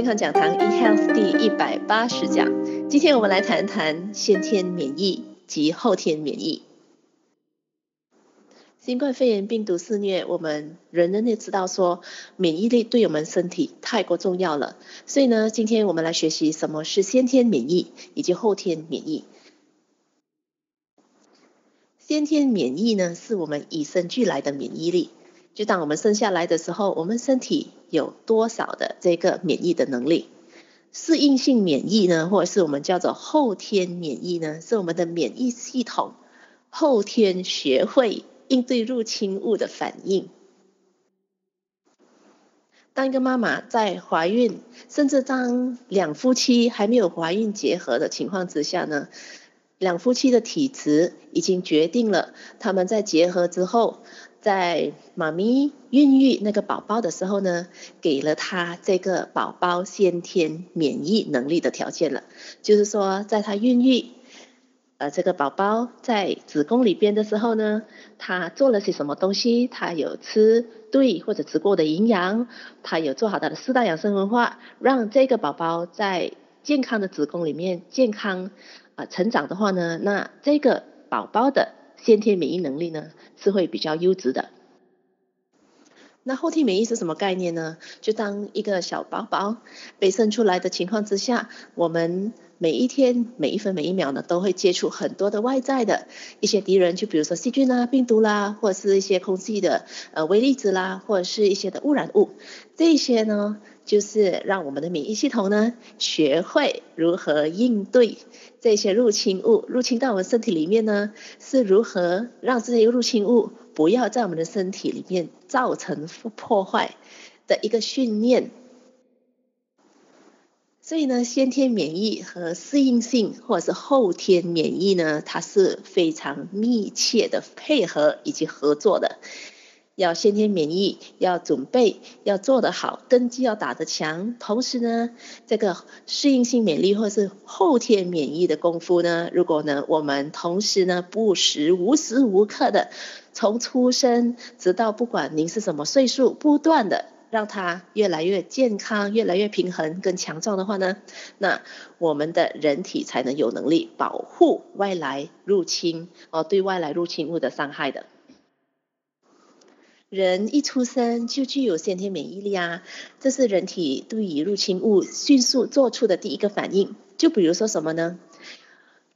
健康讲堂 eHealth 第一百八十讲，今天我们来谈谈先天免疫及后天免疫。新冠肺炎病毒肆虐，我们人人都知道说免疫力对我们身体太过重要了，所以呢，今天我们来学习什么是先天免疫以及后天免疫。先天免疫呢，是我们与生俱来的免疫力。就当我们生下来的时候，我们身体有多少的这个免疫的能力？适应性免疫呢，或者是我们叫做后天免疫呢，是我们的免疫系统后天学会应对入侵物的反应。当一个妈妈在怀孕，甚至当两夫妻还没有怀孕结合的情况之下呢，两夫妻的体质已经决定了他们在结合之后。在妈咪孕育那个宝宝的时候呢，给了他这个宝宝先天免疫能力的条件了。就是说，在他孕育呃这个宝宝在子宫里边的时候呢，他做了些什么东西？他有吃对或者吃过的营养，他有做好他的四大养生文化，让这个宝宝在健康的子宫里面健康啊、成长的话呢，那这个宝宝的。先天免疫能力呢是会比较优质的。那后天免疫是什么概念呢？就当一个小宝宝被生出来的情况之下，我们每一天每一分每一秒呢都会接触很多的外在的一些敌人，就比如说细菌啦、病毒啦，或者是一些空气的呃微粒子啦，或者是一些的污染物，这些呢就是让我们的免疫系统呢学会如何应对。这些入侵物入侵到我们身体里面呢，是如何让这些入侵物不要在我们的身体里面造成破坏的一个训练。所以呢，先天免疫和适应性或者是后天免疫呢，它是非常密切的配合以及合作的。要先天免疫，要准备，要做得好，根基要打得强。同时呢，这个适应性免疫或是后天免疫的功夫呢，如果呢我们同时呢不时无时无刻的从出生直到不管您是什么岁数，不断的让它越来越健康、越来越平衡、更强壮的话呢，那我们的人体才能有能力保护外来入侵哦，对外来入侵物的伤害的。人一出生就具有先天免疫力啊，这是人体对于入侵物迅速做出的第一个反应。就比如说什么呢？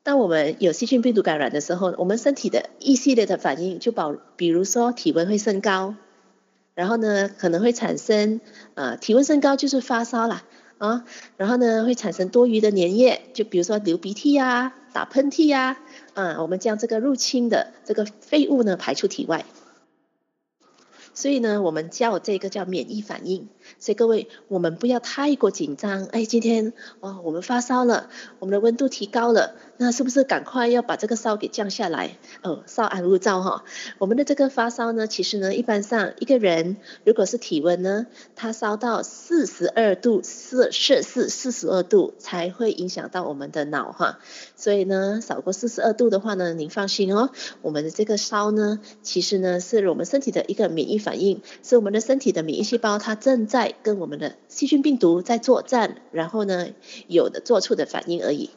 当我们有细菌病毒感染的时候，我们身体的一系列的反应就保，比如说体温会升高，然后呢可能会产生呃体温升高就是发烧啦啊，然后呢会产生多余的粘液，就比如说流鼻涕呀、打喷嚏呀，啊，我们将这个入侵的这个废物呢排出体外。所以呢，我们叫这个叫免疫反应。所以各位，我们不要太过紧张。哎，今天哦，我们发烧了，我们的温度提高了，那是不是赶快要把这个烧给降下来？哦，稍安勿躁哈。我们的这个发烧呢，其实呢，一般上一个人如果是体温呢，他烧到四十二度，四摄氏四十二度才会影响到我们的脑哈。所以呢，少过四十二度的话呢，您放心哦，我们的这个烧呢，其实呢，是我们身体的一个免疫反应，是我们的身体的免疫细胞它正在跟我们的细菌病毒在作战，然后呢，有的做出的反应而已。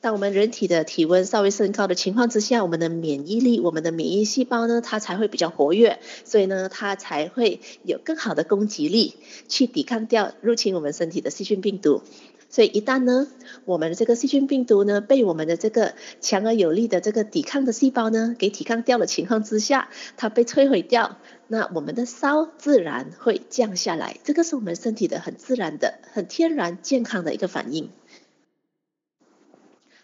当我们人体的体温稍微升高的情况之下，我们的免疫力、我们的免疫细胞呢，它才会比较活跃，所以呢，它才会有更好的攻击力去抵抗掉入侵我们身体的细菌病毒。所以一旦呢，我们的这个细菌病毒呢，被我们的这个强而有力的这个抵抗的细胞呢，给抵抗掉的情况之下，它被摧毁掉，那我们的烧自然会降下来。这个是我们身体的很自然的、很天然健康的一个反应。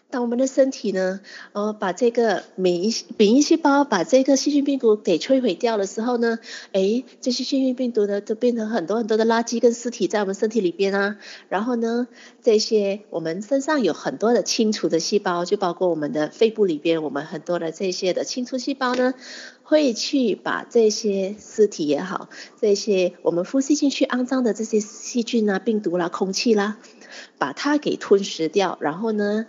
当我们的身体呢，呃，把这个免疫免疫细胞把这个细菌病毒给摧毁掉的时候呢，诶，这些细菌病毒呢，就变成很多很多的垃圾跟尸体在我们身体里边啊。然后呢，这些我们身上有很多的清除的细胞，就包括我们的肺部里边，我们很多的这些的清除细胞呢，会去把这些尸体也好，这些我们呼吸进去肮脏的这些细菌啊、病毒啦、空气啦，把它给吞噬掉，然后呢。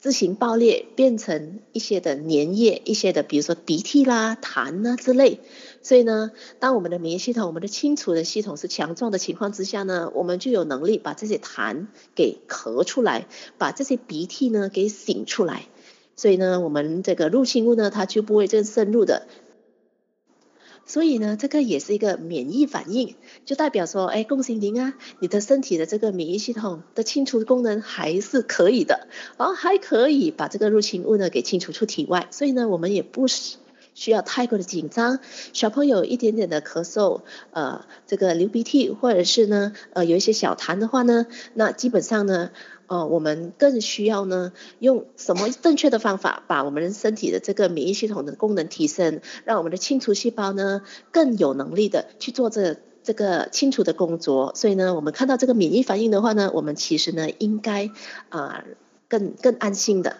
自行爆裂，变成一些的粘液，一些的，比如说鼻涕啦、痰啊之类。所以呢，当我们的免疫系统、我们的清除的系统是强壮的情况之下呢，我们就有能力把这些痰给咳出来，把这些鼻涕呢给擤出来。所以呢，我们这个入侵物呢，它就不会再深入的。所以呢，这个也是一个免疫反应，就代表说，哎，恭喜您啊，你的身体的这个免疫系统的清除功能还是可以的，然后还可以把这个入侵物呢给清除出体外。所以呢，我们也不需要太过的紧张。小朋友一点点的咳嗽，呃，这个流鼻涕，或者是呢，呃，有一些小痰的话呢，那基本上呢。呃，我们更需要呢，用什么正确的方法，把我们身体的这个免疫系统的功能提升，让我们的清除细胞呢更有能力的去做这这个清除的工作。所以呢，我们看到这个免疫反应的话呢，我们其实呢应该啊、更更安心的。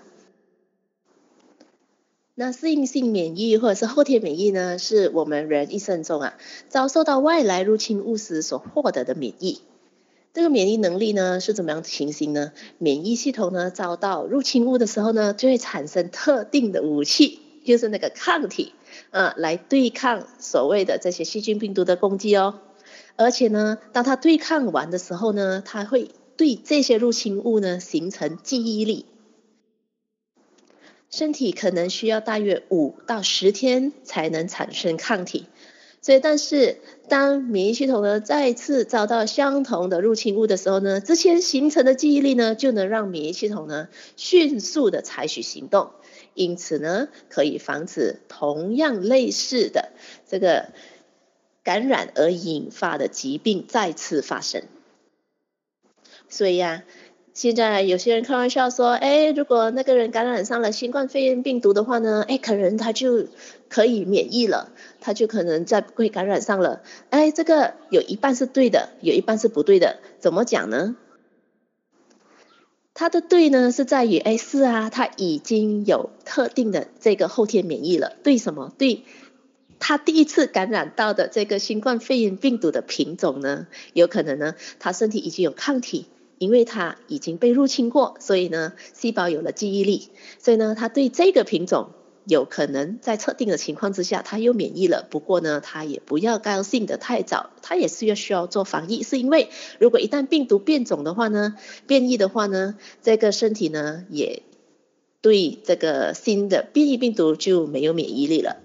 那适应性免疫或者是后天免疫呢，是我们人一生中啊遭受到外来入侵物时所获得的免疫。这个免疫能力呢是怎么样的情形呢？免疫系统呢遭到入侵物的时候呢，就会产生特定的武器，就是那个抗体，啊，来对抗所谓的这些细菌病毒的攻击哦。而且呢，当它对抗完的时候呢，它会对这些入侵物呢形成记忆力。身体可能需要大约五到十天才能产生抗体。所以，但是当免疫系统呢再次遭到相同的入侵物的时候呢，之前形成的记忆力呢，就能让免疫系统呢迅速的采取行动，因此呢，可以防止同样类似的这个感染而引发的疾病再次发生。所以呀、现在有些人开玩笑说，哎，如果那个人感染上了新冠肺炎病毒的话呢，哎，可能他就可以免疫了，他就可能再不会感染上了。哎，这个有一半是对的，有一半是不对的。怎么讲呢？他的对呢是在于，哎，是啊，他已经有特定的这个后天免疫了。对什么？对他第一次感染到的这个新冠肺炎病毒的品种呢，有可能呢，他身体已经有抗体。因为它已经被入侵过，所以呢，细胞有了记忆力，所以呢，它对这个品种有可能在特定的情况之下，它又免疫了。不过呢，它也不要高兴得太早，它也是要需要做防疫，是因为如果一旦病毒变种的话呢，变异的话呢，这个身体呢也对这个新的变异病毒就没有免疫力了。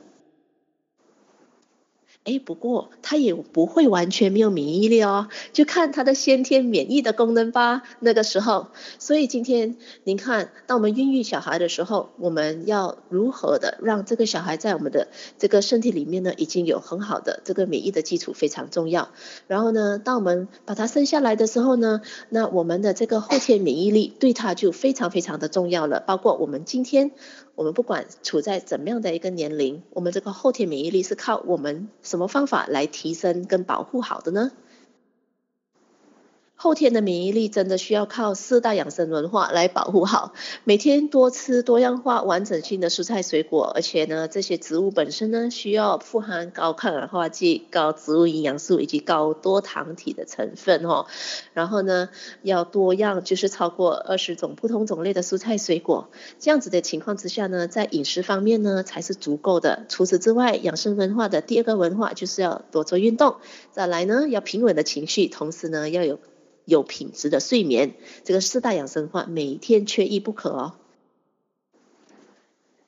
哎，不过他也不会完全没有免疫力哦，就看他的先天免疫的功能吧。那个时候，所以今天您看，当我们孕育小孩的时候，我们要如何的让这个小孩在我们的这个身体里面呢，已经有很好的这个免疫的基础，非常重要。然后呢，当我们把他生下来的时候呢，那我们的这个后天免疫力对他就非常非常的重要了。包括我们今天。我们不管处在怎么样的一个年龄，我们这个后天免疫力是靠我们什么方法来提升跟保护好的呢？后天的免疫力真的需要靠四大养生文化来保护好。每天多吃多样化、完整性的蔬菜水果，而且呢，这些植物本身呢，需要富含高抗氧化剂、高植物营养素以及高多糖体的成分哦。然后呢，要多样，就是超过二十种不同种类的蔬菜水果。这样子的情况之下呢，在饮食方面呢，才是足够的。除此之外，养生文化的第二个文化就是要多做运动。再来呢，要平稳的情绪，同时呢，要有。有品质的睡眠，这个四大养生话每天缺一不可哦。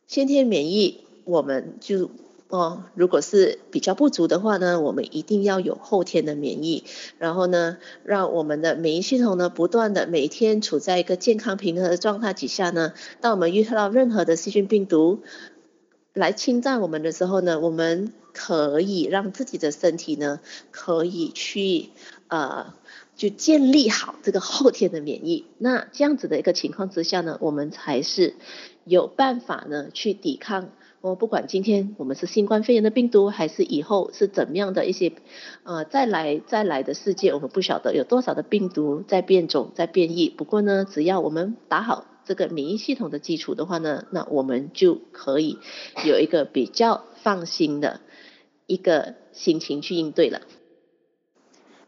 先天免疫，我们就哦，如果是比较不足的话呢，我们一定要有后天的免疫，然后呢，让我们的免疫系统呢，不断的每天处在一个健康平衡的状态底下呢，当我们遇到任何的细菌病毒来侵占我们的时候呢，我们可以让自己的身体呢，可以去呃。就建立好这个后天的免疫，那这样子的一个情况之下呢，我们才是有办法呢去抵抗。我不管今天我们是新冠肺炎的病毒，还是以后是怎么样的一些呃再来再来的世界，我们不晓得有多少的病毒在变种在变异。不过呢，只要我们打好这个免疫系统的基础的话呢，那我们就可以有一个比较放心的一个心情去应对了。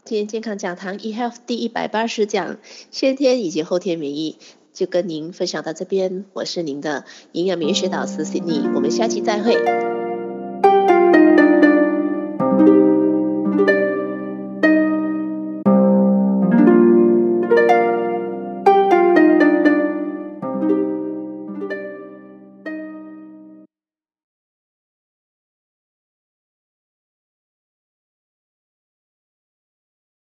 今天健康讲堂 eHealth 第一百八十讲，先天以及后天免疫。就跟您分享到这边，我是您的营养免疫学导师 Cindy，我们下期再会。